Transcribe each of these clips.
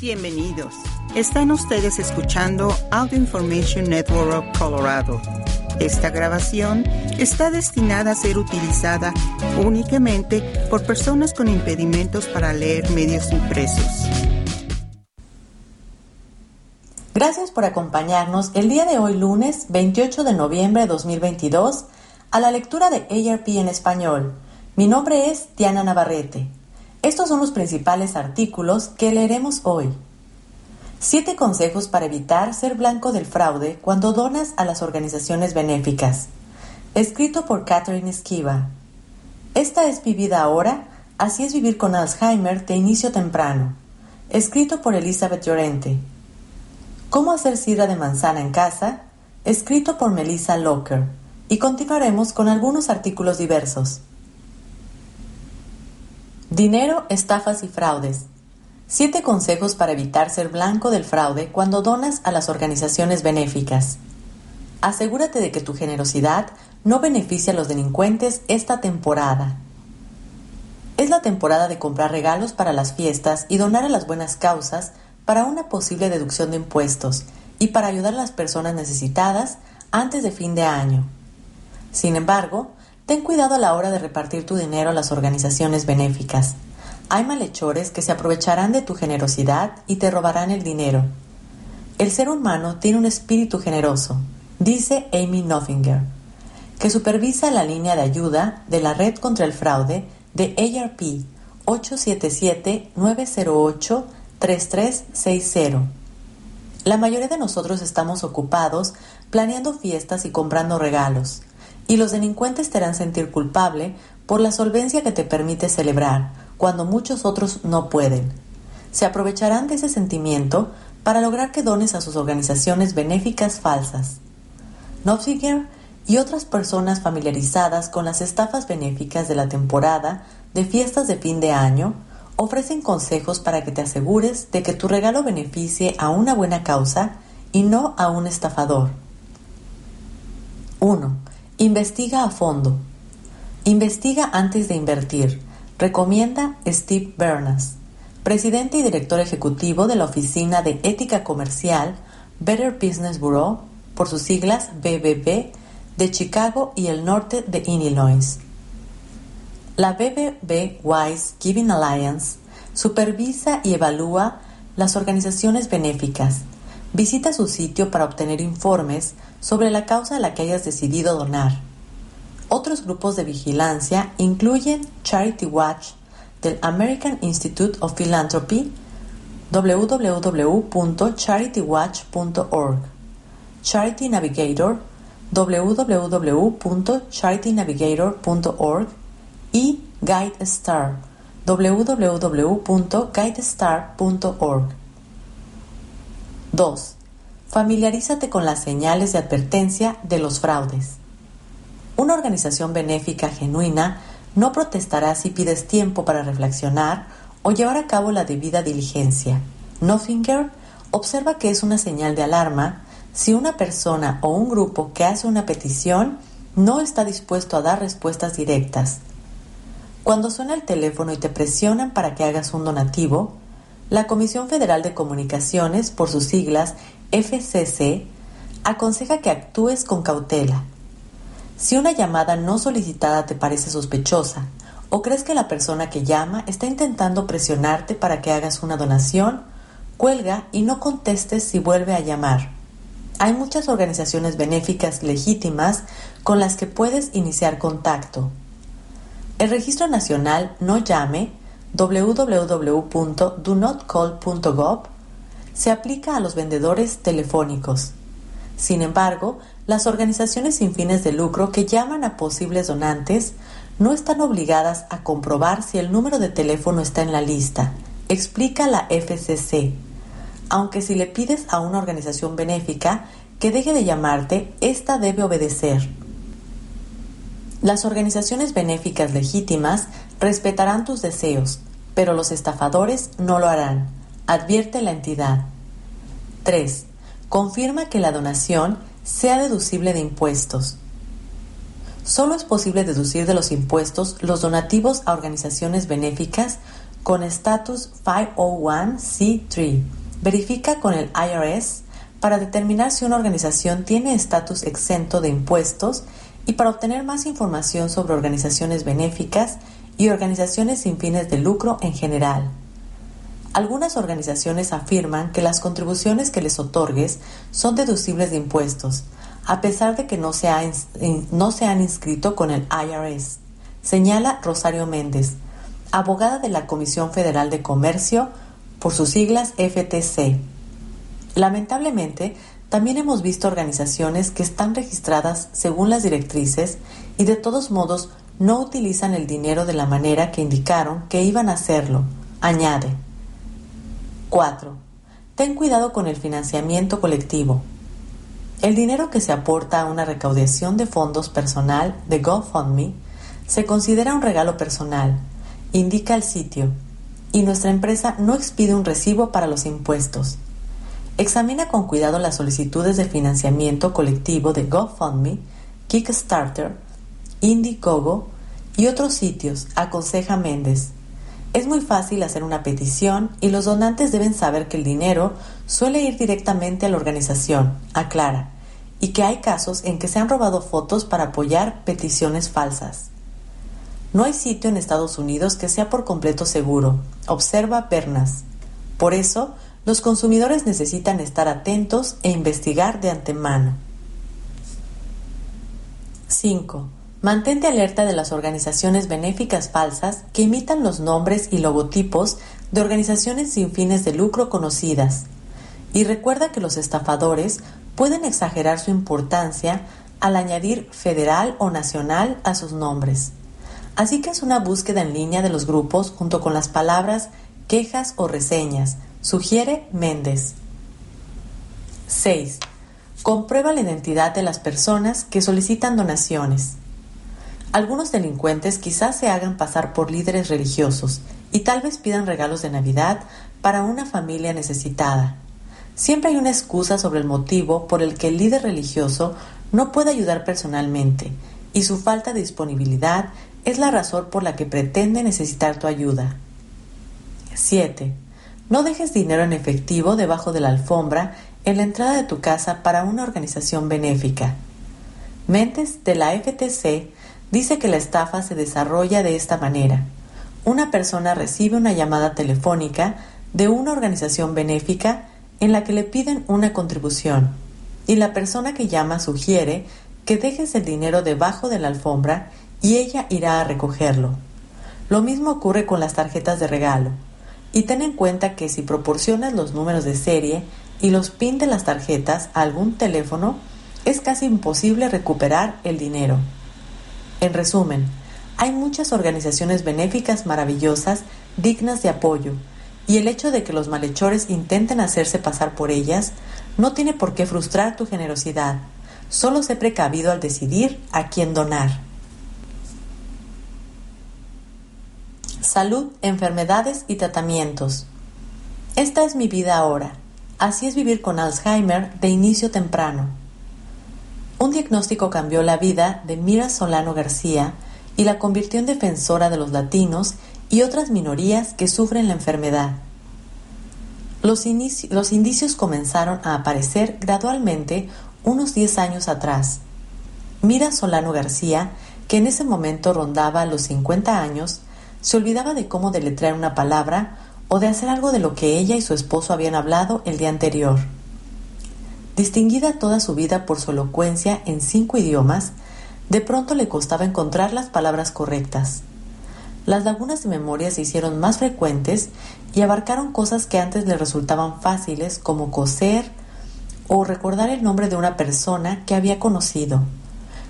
Bienvenidos. Están ustedes escuchando Audio Information Network of Colorado. Esta grabación está destinada a ser utilizada únicamente por personas con impedimentos para leer medios impresos. Gracias por acompañarnos el día de hoy lunes 28 de noviembre de 2022 a la lectura de ARP en español. Mi nombre es Diana Navarrete. Estos son los principales artículos que leeremos hoy. Siete consejos para evitar ser blanco del fraude cuando donas a las organizaciones benéficas. Escrito por Catherine Esquiva. Esta es mi vida ahora, así es vivir con Alzheimer de inicio temprano. Escrito por Elizabeth Llorente. Cómo hacer sidra de manzana en casa. Escrito por Melissa Locker. Y continuaremos con algunos artículos diversos. Dinero, estafas y fraudes. Siete consejos para evitar ser blanco del fraude cuando donas a las organizaciones benéficas. Asegúrate de que tu generosidad no beneficie a los delincuentes esta temporada. Es la temporada de comprar regalos para las fiestas y donar a las buenas causas para una posible deducción de impuestos y para ayudar a las personas necesitadas antes de fin de año. Sin embargo, ten cuidado a la hora de repartir tu dinero a las organizaciones benéficas. Hay malhechores que se aprovecharán de tu generosidad y te robarán el dinero. El ser humano tiene un espíritu generoso, dice Amy Noffinger, que supervisa la línea de ayuda de la Red contra el Fraude de ARP 877-908-3360. La mayoría de nosotros estamos ocupados planeando fiestas y comprando regalos, y los delincuentes te harán sentir culpable por la solvencia que te permite celebrar, cuando muchos otros no pueden. Se aprovecharán de ese sentimiento para lograr que dones a sus organizaciones benéficas falsas. Nofziger y otras personas familiarizadas con las estafas benéficas de la temporada de fiestas de fin de año ofrecen consejos para que te asegures de que tu regalo beneficie a una buena causa y no a un estafador. 1. Investiga a fondo. Investiga antes de invertir recomienda Steve Bernas, presidente y director ejecutivo de la Oficina de Ética Comercial Better Business Bureau, por sus siglas BBB, de Chicago y el norte de Illinois. La BBB Wise Giving Alliance supervisa y evalúa las organizaciones benéficas. Visita su sitio para obtener informes sobre la causa a la que hayas decidido donar otros grupos de vigilancia incluyen Charity Watch del American Institute of Philanthropy, www.charitywatch.org, Charity Navigator, www.charitynavigator.org y GuideStar, www.guidestar.org. 2. Familiarízate con las señales de advertencia de los fraudes. Una organización benéfica genuina no protestará si pides tiempo para reflexionar o llevar a cabo la debida diligencia. Noffinger observa que es una señal de alarma si una persona o un grupo que hace una petición no está dispuesto a dar respuestas directas. Cuando suena el teléfono y te presionan para que hagas un donativo, la Comisión Federal de Comunicaciones, por sus siglas FCC, aconseja que actúes con cautela si una llamada no solicitada te parece sospechosa o crees que la persona que llama está intentando presionarte para que hagas una donación, cuelga y no contestes si vuelve a llamar. Hay muchas organizaciones benéficas legítimas con las que puedes iniciar contacto. El registro nacional No Llame www.donotcall.gov se aplica a los vendedores telefónicos. Sin embargo, las organizaciones sin fines de lucro que llaman a posibles donantes no están obligadas a comprobar si el número de teléfono está en la lista, explica la FCC. Aunque si le pides a una organización benéfica que deje de llamarte, ésta debe obedecer. Las organizaciones benéficas legítimas respetarán tus deseos, pero los estafadores no lo harán, advierte la entidad. 3. Confirma que la donación sea deducible de impuestos. Solo es posible deducir de los impuestos los donativos a organizaciones benéficas con estatus 501c3. Verifica con el IRS para determinar si una organización tiene estatus exento de impuestos y para obtener más información sobre organizaciones benéficas y organizaciones sin fines de lucro en general. Algunas organizaciones afirman que las contribuciones que les otorgues son deducibles de impuestos, a pesar de que no se, no se han inscrito con el IRS, señala Rosario Méndez, abogada de la Comisión Federal de Comercio, por sus siglas FTC. Lamentablemente, también hemos visto organizaciones que están registradas según las directrices y de todos modos no utilizan el dinero de la manera que indicaron que iban a hacerlo, añade. 4. Ten cuidado con el financiamiento colectivo. El dinero que se aporta a una recaudación de fondos personal de GoFundMe se considera un regalo personal, indica el sitio, y nuestra empresa no expide un recibo para los impuestos. Examina con cuidado las solicitudes de financiamiento colectivo de GoFundMe, Kickstarter, Indiegogo y otros sitios, aconseja Méndez. Es muy fácil hacer una petición y los donantes deben saber que el dinero suele ir directamente a la organización, aclara, y que hay casos en que se han robado fotos para apoyar peticiones falsas. No hay sitio en Estados Unidos que sea por completo seguro, observa Pernas. Por eso, los consumidores necesitan estar atentos e investigar de antemano. 5. Mantente alerta de las organizaciones benéficas falsas que imitan los nombres y logotipos de organizaciones sin fines de lucro conocidas. Y recuerda que los estafadores pueden exagerar su importancia al añadir federal o nacional a sus nombres. Así que es una búsqueda en línea de los grupos junto con las palabras quejas o reseñas, sugiere Méndez. 6. Comprueba la identidad de las personas que solicitan donaciones. Algunos delincuentes quizás se hagan pasar por líderes religiosos y tal vez pidan regalos de Navidad para una familia necesitada. Siempre hay una excusa sobre el motivo por el que el líder religioso no puede ayudar personalmente y su falta de disponibilidad es la razón por la que pretende necesitar tu ayuda. 7. No dejes dinero en efectivo debajo de la alfombra en la entrada de tu casa para una organización benéfica. Mentes de la FTC dice que la estafa se desarrolla de esta manera. Una persona recibe una llamada telefónica de una organización benéfica en la que le piden una contribución y la persona que llama sugiere que dejes el dinero debajo de la alfombra y ella irá a recogerlo. Lo mismo ocurre con las tarjetas de regalo. Y ten en cuenta que si proporcionas los números de serie y los pin de las tarjetas a algún teléfono, es casi imposible recuperar el dinero. En resumen, hay muchas organizaciones benéficas maravillosas dignas de apoyo, y el hecho de que los malhechores intenten hacerse pasar por ellas no tiene por qué frustrar tu generosidad. Solo sé precavido al decidir a quién donar. Salud, enfermedades y tratamientos. Esta es mi vida ahora. Así es vivir con Alzheimer de inicio temprano. Un diagnóstico cambió la vida de Mira Solano García y la convirtió en defensora de los latinos y otras minorías que sufren la enfermedad. Los, los indicios comenzaron a aparecer gradualmente unos 10 años atrás. Mira Solano García, que en ese momento rondaba los 50 años, se olvidaba de cómo deletrear una palabra o de hacer algo de lo que ella y su esposo habían hablado el día anterior. Distinguida toda su vida por su elocuencia en cinco idiomas, de pronto le costaba encontrar las palabras correctas. Las lagunas de memoria se hicieron más frecuentes y abarcaron cosas que antes le resultaban fáciles como coser o recordar el nombre de una persona que había conocido.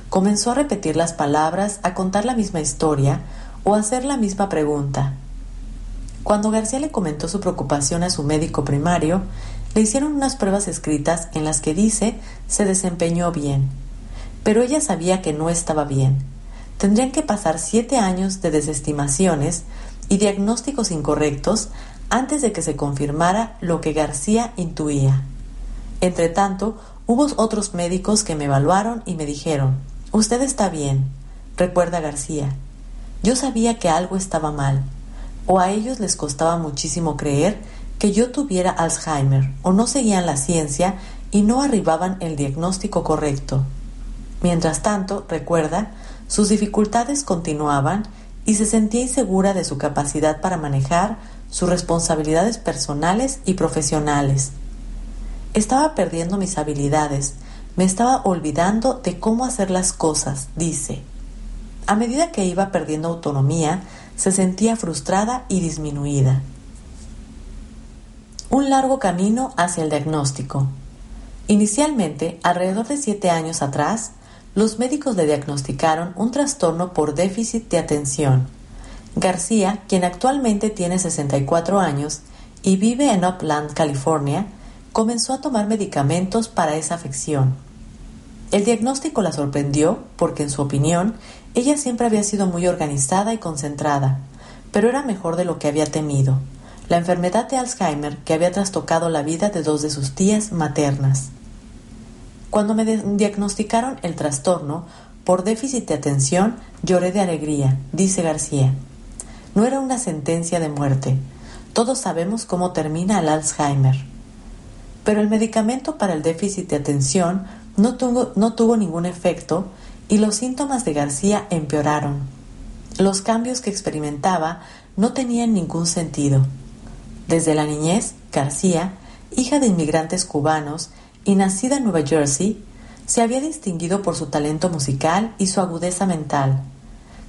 Comenzó a repetir las palabras, a contar la misma historia, o hacer la misma pregunta. Cuando García le comentó su preocupación a su médico primario, le hicieron unas pruebas escritas en las que dice se desempeñó bien, pero ella sabía que no estaba bien. Tendrían que pasar siete años de desestimaciones y diagnósticos incorrectos antes de que se confirmara lo que García intuía. Entretanto, hubo otros médicos que me evaluaron y me dijeron, usted está bien, recuerda García, yo sabía que algo estaba mal. o a ellos les costaba muchísimo creer que yo tuviera Alzheimer o no seguían la ciencia y no arribaban el diagnóstico correcto. Mientras tanto, recuerda, sus dificultades continuaban y se sentía insegura de su capacidad para manejar sus responsabilidades personales y profesionales. Estaba perdiendo mis habilidades, me estaba olvidando de cómo hacer las cosas, dice. A medida que iba perdiendo autonomía, se sentía frustrada y disminuida. Un largo camino hacia el diagnóstico. Inicialmente, alrededor de siete años atrás, los médicos le diagnosticaron un trastorno por déficit de atención. García, quien actualmente tiene 64 años y vive en Upland, California, comenzó a tomar medicamentos para esa afección. El diagnóstico la sorprendió porque, en su opinión, ella siempre había sido muy organizada y concentrada, pero era mejor de lo que había temido. La enfermedad de Alzheimer que había trastocado la vida de dos de sus tías maternas. Cuando me diagnosticaron el trastorno por déficit de atención, lloré de alegría, dice García. No era una sentencia de muerte. Todos sabemos cómo termina el Alzheimer. Pero el medicamento para el déficit de atención no tuvo, no tuvo ningún efecto y los síntomas de García empeoraron. Los cambios que experimentaba no tenían ningún sentido. Desde la niñez, García, hija de inmigrantes cubanos, y nacida en Nueva Jersey, se había distinguido por su talento musical y su agudeza mental.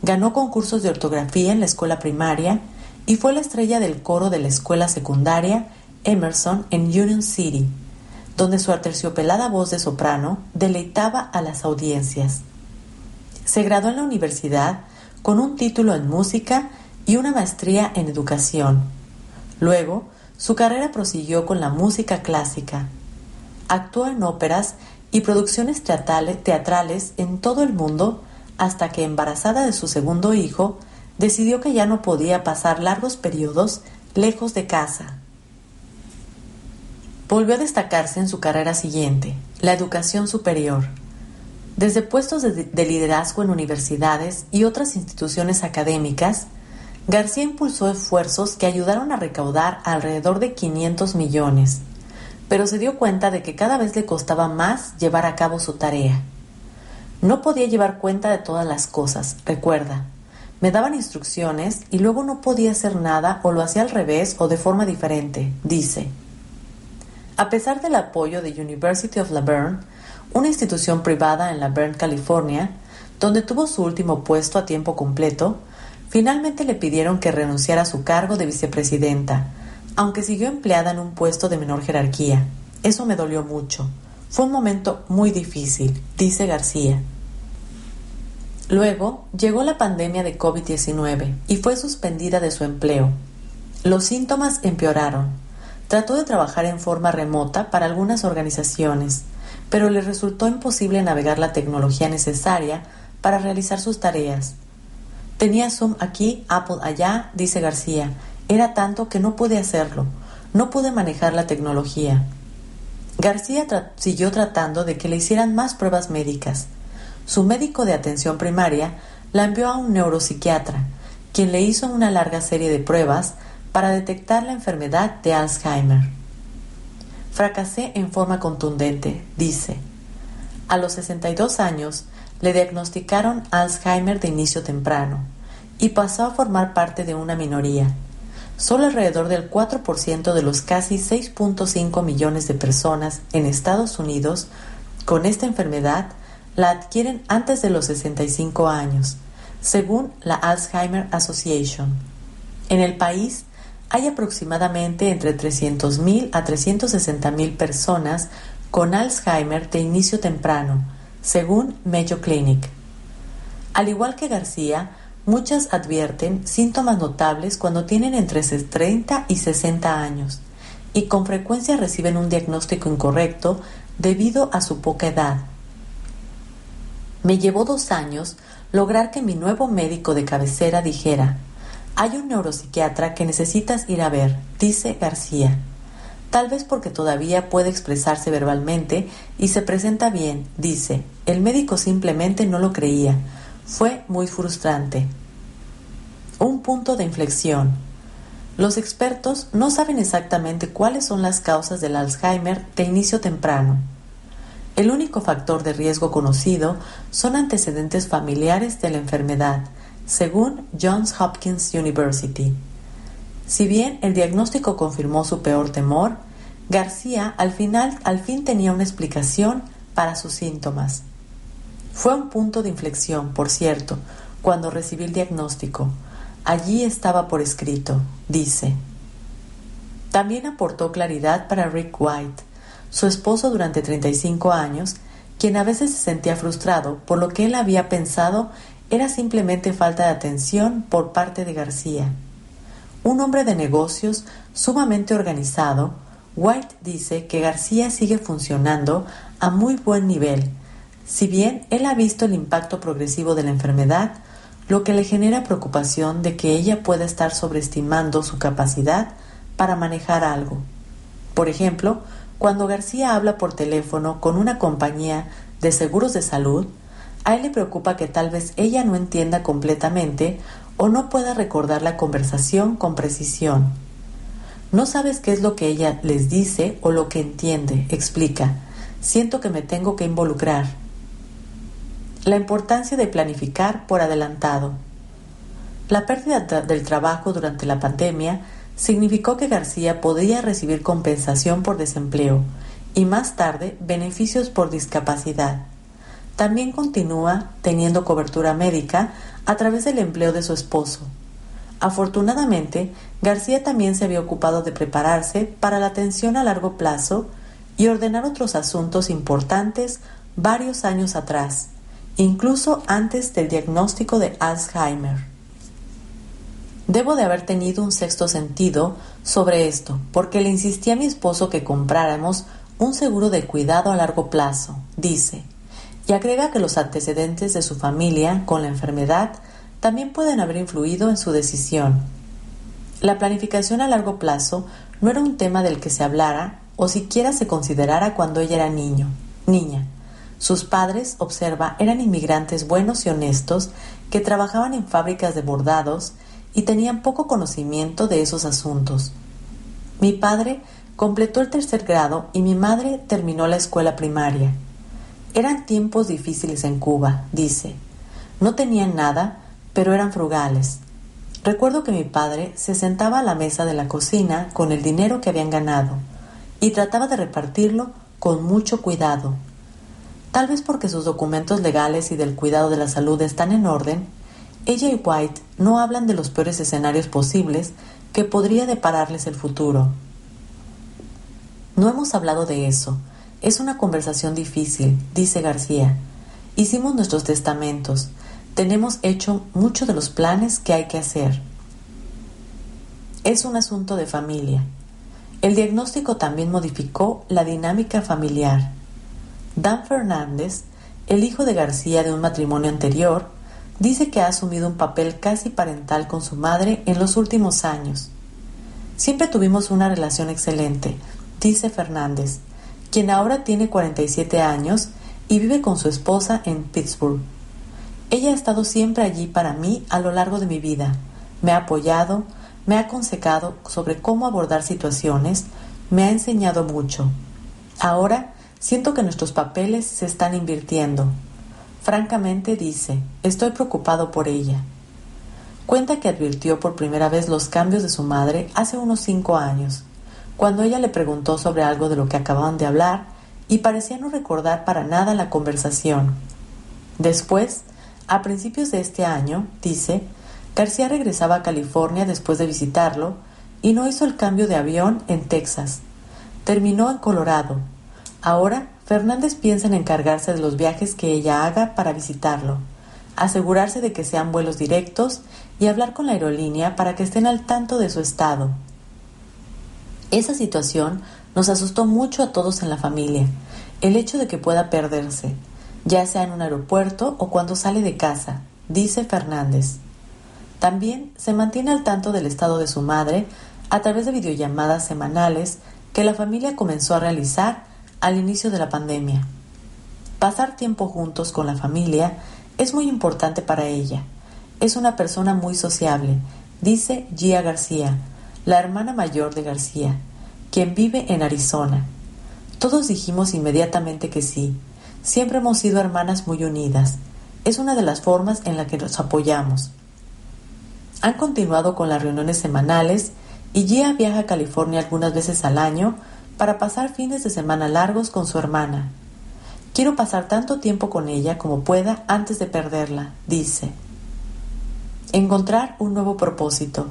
Ganó concursos de ortografía en la escuela primaria y fue la estrella del coro de la escuela secundaria Emerson en Union City, donde su aterciopelada voz de soprano deleitaba a las audiencias. Se graduó en la universidad con un título en música y una maestría en educación. Luego, su carrera prosiguió con la música clásica, actuó en óperas y producciones teatrales en todo el mundo hasta que, embarazada de su segundo hijo, decidió que ya no podía pasar largos periodos lejos de casa. Volvió a destacarse en su carrera siguiente, la educación superior. Desde puestos de, de liderazgo en universidades y otras instituciones académicas, García impulsó esfuerzos que ayudaron a recaudar alrededor de 500 millones pero se dio cuenta de que cada vez le costaba más llevar a cabo su tarea. No podía llevar cuenta de todas las cosas, recuerda. Me daban instrucciones y luego no podía hacer nada o lo hacía al revés o de forma diferente, dice. A pesar del apoyo de University of La Verne, una institución privada en La Verne, California, donde tuvo su último puesto a tiempo completo, finalmente le pidieron que renunciara a su cargo de vicepresidenta, aunque siguió empleada en un puesto de menor jerarquía. Eso me dolió mucho. Fue un momento muy difícil, dice García. Luego llegó la pandemia de COVID-19 y fue suspendida de su empleo. Los síntomas empeoraron. Trató de trabajar en forma remota para algunas organizaciones, pero le resultó imposible navegar la tecnología necesaria para realizar sus tareas. Tenía Zoom aquí, Apple allá, dice García, era tanto que no pude hacerlo, no pude manejar la tecnología. García siguió tratando de que le hicieran más pruebas médicas. Su médico de atención primaria la envió a un neuropsiquiatra, quien le hizo una larga serie de pruebas para detectar la enfermedad de Alzheimer. Fracasé en forma contundente, dice. A los 62 años le diagnosticaron Alzheimer de inicio temprano y pasó a formar parte de una minoría solo alrededor del 4% de los casi 6.5 millones de personas en Estados Unidos con esta enfermedad la adquieren antes de los 65 años, según la Alzheimer Association. En el país hay aproximadamente entre 300.000 a 360.000 personas con Alzheimer de inicio temprano, según Mayo Clinic. Al igual que García, Muchas advierten síntomas notables cuando tienen entre 30 y 60 años y con frecuencia reciben un diagnóstico incorrecto debido a su poca edad. Me llevó dos años lograr que mi nuevo médico de cabecera dijera, hay un neuropsiquiatra que necesitas ir a ver, dice García. Tal vez porque todavía puede expresarse verbalmente y se presenta bien, dice. El médico simplemente no lo creía fue muy frustrante. Un punto de inflexión. Los expertos no saben exactamente cuáles son las causas del Alzheimer de inicio temprano. El único factor de riesgo conocido son antecedentes familiares de la enfermedad, según Johns Hopkins University. Si bien el diagnóstico confirmó su peor temor, García al final al fin tenía una explicación para sus síntomas. Fue un punto de inflexión, por cierto, cuando recibí el diagnóstico. Allí estaba por escrito, dice. También aportó claridad para Rick White, su esposo durante 35 años, quien a veces se sentía frustrado por lo que él había pensado era simplemente falta de atención por parte de García. Un hombre de negocios sumamente organizado, White dice que García sigue funcionando a muy buen nivel, si bien él ha visto el impacto progresivo de la enfermedad, lo que le genera preocupación de que ella pueda estar sobreestimando su capacidad para manejar algo. Por ejemplo, cuando García habla por teléfono con una compañía de seguros de salud, a él le preocupa que tal vez ella no entienda completamente o no pueda recordar la conversación con precisión. No sabes qué es lo que ella les dice o lo que entiende, explica. Siento que me tengo que involucrar. La importancia de planificar por adelantado. La pérdida del trabajo durante la pandemia significó que García podría recibir compensación por desempleo y más tarde beneficios por discapacidad. También continúa teniendo cobertura médica a través del empleo de su esposo. Afortunadamente, García también se había ocupado de prepararse para la atención a largo plazo y ordenar otros asuntos importantes varios años atrás, incluso antes del diagnóstico de Alzheimer. Debo de haber tenido un sexto sentido sobre esto, porque le insistí a mi esposo que compráramos un seguro de cuidado a largo plazo, dice, y agrega que los antecedentes de su familia con la enfermedad también pueden haber influido en su decisión. La planificación a largo plazo no era un tema del que se hablara o siquiera se considerara cuando ella era niño, niña. Sus padres, observa, eran inmigrantes buenos y honestos que trabajaban en fábricas de bordados y tenían poco conocimiento de esos asuntos. Mi padre completó el tercer grado y mi madre terminó la escuela primaria. Eran tiempos difíciles en Cuba, dice. No tenían nada, pero eran frugales. Recuerdo que mi padre se sentaba a la mesa de la cocina con el dinero que habían ganado y trataba de repartirlo con mucho cuidado, Tal vez porque sus documentos legales y del cuidado de la salud están en orden, ella y White no hablan de los peores escenarios posibles que podría depararles el futuro. No hemos hablado de eso. Es una conversación difícil, dice García. Hicimos nuestros testamentos. Tenemos hecho muchos de los planes que hay que hacer. Es un asunto de familia. El diagnóstico también modificó la dinámica familiar. Dan Fernández, el hijo de García de un matrimonio anterior, dice que ha asumido un papel casi parental con su madre en los últimos años. Siempre tuvimos una relación excelente, dice Fernández, quien ahora tiene 47 años y vive con su esposa en Pittsburgh. Ella ha estado siempre allí para mí a lo largo de mi vida. Me ha apoyado, me ha aconsejado sobre cómo abordar situaciones, me ha enseñado mucho. Ahora Siento que nuestros papeles se están invirtiendo. Francamente dice, estoy preocupado por ella. Cuenta que advirtió por primera vez los cambios de su madre hace unos cinco años, cuando ella le preguntó sobre algo de lo que acababan de hablar y parecía no recordar para nada la conversación. Después, a principios de este año, dice, García regresaba a California después de visitarlo y no hizo el cambio de avión en Texas. Terminó en Colorado, Ahora, Fernández piensa en encargarse de los viajes que ella haga para visitarlo, asegurarse de que sean vuelos directos y hablar con la aerolínea para que estén al tanto de su estado. Esa situación nos asustó mucho a todos en la familia, el hecho de que pueda perderse, ya sea en un aeropuerto o cuando sale de casa, dice Fernández. También se mantiene al tanto del estado de su madre a través de videollamadas semanales que la familia comenzó a realizar al inicio de la pandemia. Pasar tiempo juntos con la familia es muy importante para ella. Es una persona muy sociable, dice Gia García, la hermana mayor de García, quien vive en Arizona. Todos dijimos inmediatamente que sí. Siempre hemos sido hermanas muy unidas. Es una de las formas en la que nos apoyamos. Han continuado con las reuniones semanales y Gia viaja a California algunas veces al año para pasar fines de semana largos con su hermana. Quiero pasar tanto tiempo con ella como pueda antes de perderla, dice. Encontrar un nuevo propósito.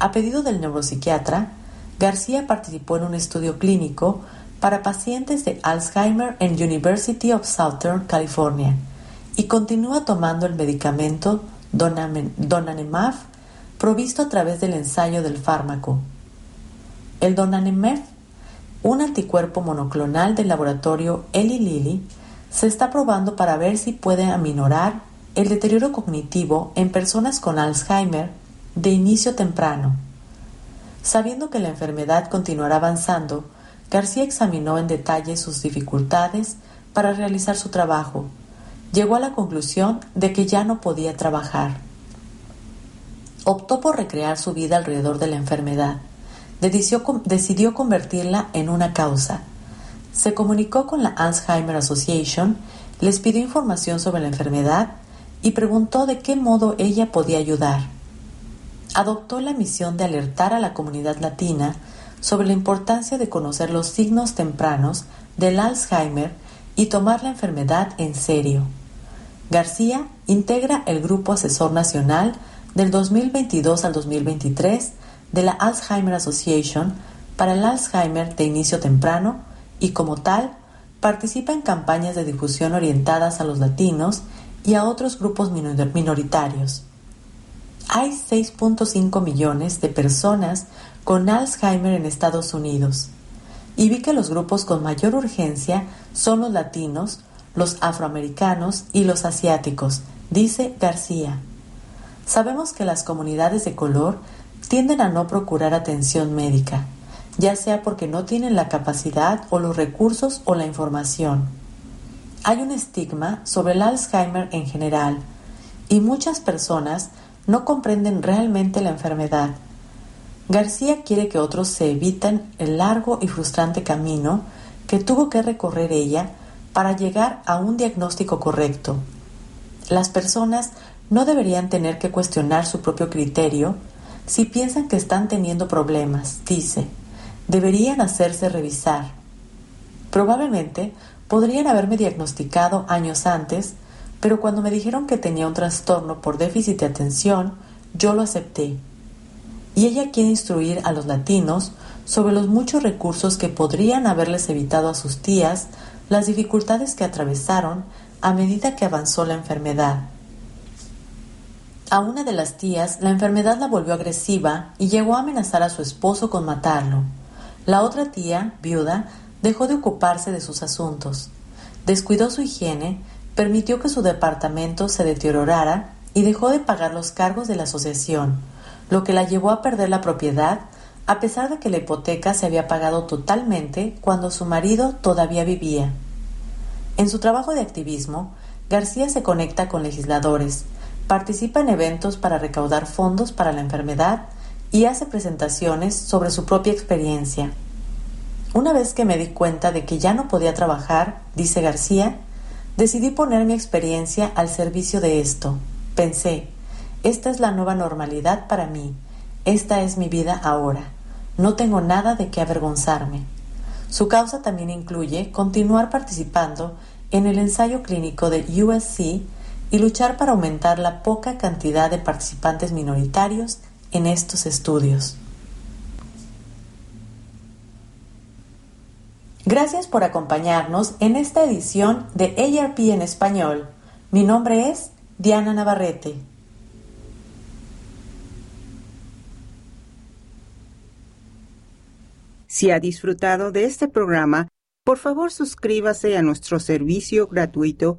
A pedido del neuropsiquiatra, García participó en un estudio clínico para pacientes de Alzheimer en University of Southern California y continúa tomando el medicamento Donanemab provisto a través del ensayo del fármaco. El Donanemab, un anticuerpo monoclonal del laboratorio Eli Lilly, se está probando para ver si puede aminorar el deterioro cognitivo en personas con Alzheimer de inicio temprano. Sabiendo que la enfermedad continuará avanzando, García examinó en detalle sus dificultades para realizar su trabajo. Llegó a la conclusión de que ya no podía trabajar optó por recrear su vida alrededor de la enfermedad. Decidió, convertirla en una causa. Se comunicó con la Alzheimer Association, les pidió información sobre la enfermedad y preguntó de qué modo ella podía ayudar. Adoptó la misión de alertar a la comunidad latina sobre la importancia de conocer los signos tempranos del Alzheimer y tomar la enfermedad en serio. García integra el Grupo Asesor Nacional del 2022 al 2023 de la Alzheimer Association para el Alzheimer de inicio temprano y como tal participa en campañas de difusión orientadas a los latinos y a otros grupos minoritarios. Hay 6.5 millones de personas con Alzheimer en Estados Unidos y vi que los grupos con mayor urgencia son los latinos, los afroamericanos y los asiáticos, dice García. Sabemos que las comunidades de color tienden a no procurar atención médica, ya sea porque no tienen la capacidad o los recursos o la información. Hay un estigma sobre el Alzheimer en general y muchas personas no comprenden realmente la enfermedad. García quiere que otros se eviten el largo y frustrante camino que tuvo que recorrer ella para llegar a un diagnóstico correcto. Las personas no deberían tener que cuestionar su propio criterio si piensan que están teniendo problemas, dice. Deberían hacerse revisar. Probablemente podrían haberme diagnosticado años antes, pero cuando me dijeron que tenía un trastorno por déficit de atención, yo lo acepté. Y ella quiere instruir a los latinos sobre los muchos recursos que podrían haberles evitado a sus tías las dificultades que atravesaron a medida que avanzó la enfermedad. A una de las tías la enfermedad la volvió agresiva y llegó a amenazar a su esposo con matarlo. La otra tía, viuda, dejó de ocuparse de sus asuntos. Descuidó su higiene, permitió que su departamento se deteriorara y dejó de pagar los cargos de la asociación, lo que la llevó a perder la propiedad a pesar de que la hipoteca se había pagado totalmente cuando su marido todavía vivía. En su trabajo de activismo, García se conecta con legisladores, participa en eventos para recaudar fondos para la enfermedad y hace presentaciones sobre su propia experiencia. Una vez que me di cuenta de que ya no podía trabajar, dice García, decidí poner mi experiencia al servicio de esto. Pensé, esta es la nueva normalidad para mí, esta es mi vida ahora, no tengo nada de qué avergonzarme. Su causa también incluye continuar participando en el ensayo clínico de USC y luchar para aumentar la poca cantidad de participantes minoritarios en estos estudios. Gracias por acompañarnos en esta edición de ARP en español. Mi nombre es Diana Navarrete. Si ha disfrutado de este programa, por favor suscríbase a nuestro servicio gratuito